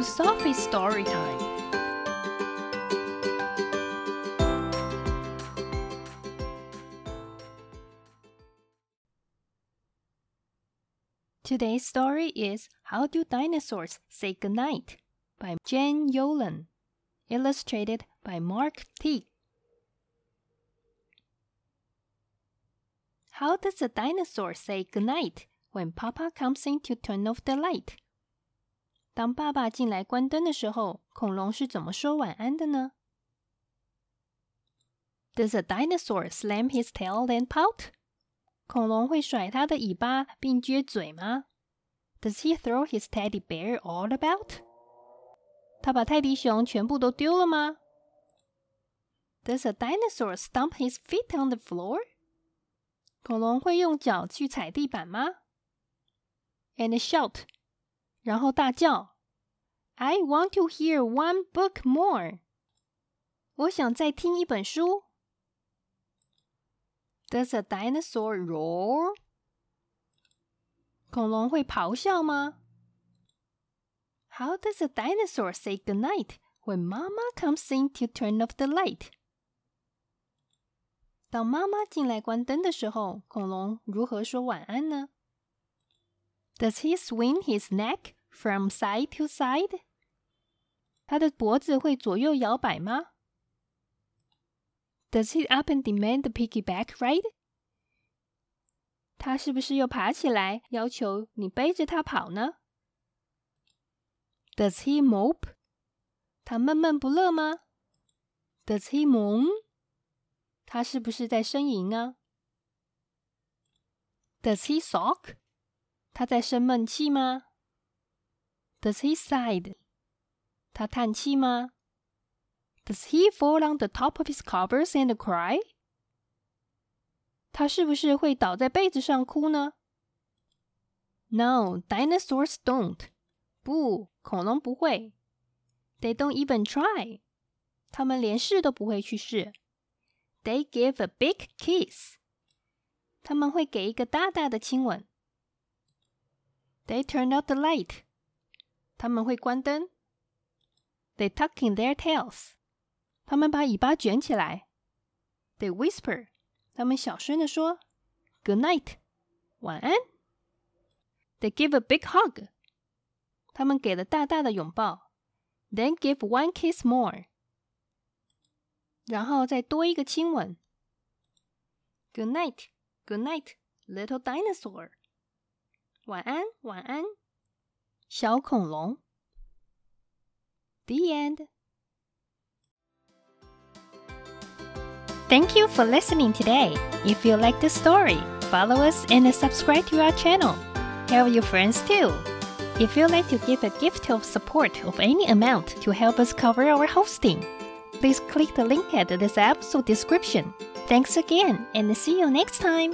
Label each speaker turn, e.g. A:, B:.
A: to Sophie's story time. Today's story is How Do Dinosaurs Say Goodnight by Jane Yolen, illustrated by Mark Teague. How does a dinosaur say goodnight when Papa comes in to turn off the light? 当爸爸进来关灯的时候，恐龙是怎么说晚安的呢？Does a dinosaur slam his tail and pout? 恐龙会甩它的尾巴并撅嘴吗？Does he throw his teddy bear all about? 他把泰迪熊全部都丢了吗？Does a dinosaur stomp his feet on the floor? 恐龙会用脚去踩地板吗？And shout， 然后大叫：“I want to hear one book more。”我想再听一本书。Does a dinosaur roar？恐龙会咆哮吗？How does a dinosaur say goodnight when Mama comes in to turn off the light？当妈妈进来关灯的时候，恐龙如何说晚安呢 ？Does he swing his neck from side to side？他的脖子会左右摇摆吗？Does he up and demand the piggyback ride？他是不是又爬起来要求你背着他跑呢？Does he mope？他闷闷不乐吗？Does he moan？他是不是在呻吟呢？Does he sulk？ 他在生闷气吗？Does he sigh？他叹气吗？Does he fall on the top of his covers and cry？他是不是会倒在被子上哭呢？No, dinosaurs don't。不，恐龙不会。They don't even try。他们连试都不会去试。They give a big kiss. 他们会给一个大大的亲吻。 They turn out the light. 他们会关灯。They tuck in their tails. 他们把尾巴卷起来。They whisper. 他们小声的说：“Good night，晚安。” They give a big hug. 他们给了大大的拥抱。Then give one kiss more. 然后再多一个亲吻。Good night, good night, little dinosaur。 晚安，晚安，小恐龙。The end. Thank you for listening today. If you like the story, follow us and subscribe to our channel. Tell your friends too. If you'd like to give a gift of support of any amount to help us cover our hosting, please click the link at this episode description. Thanks again and see you next time!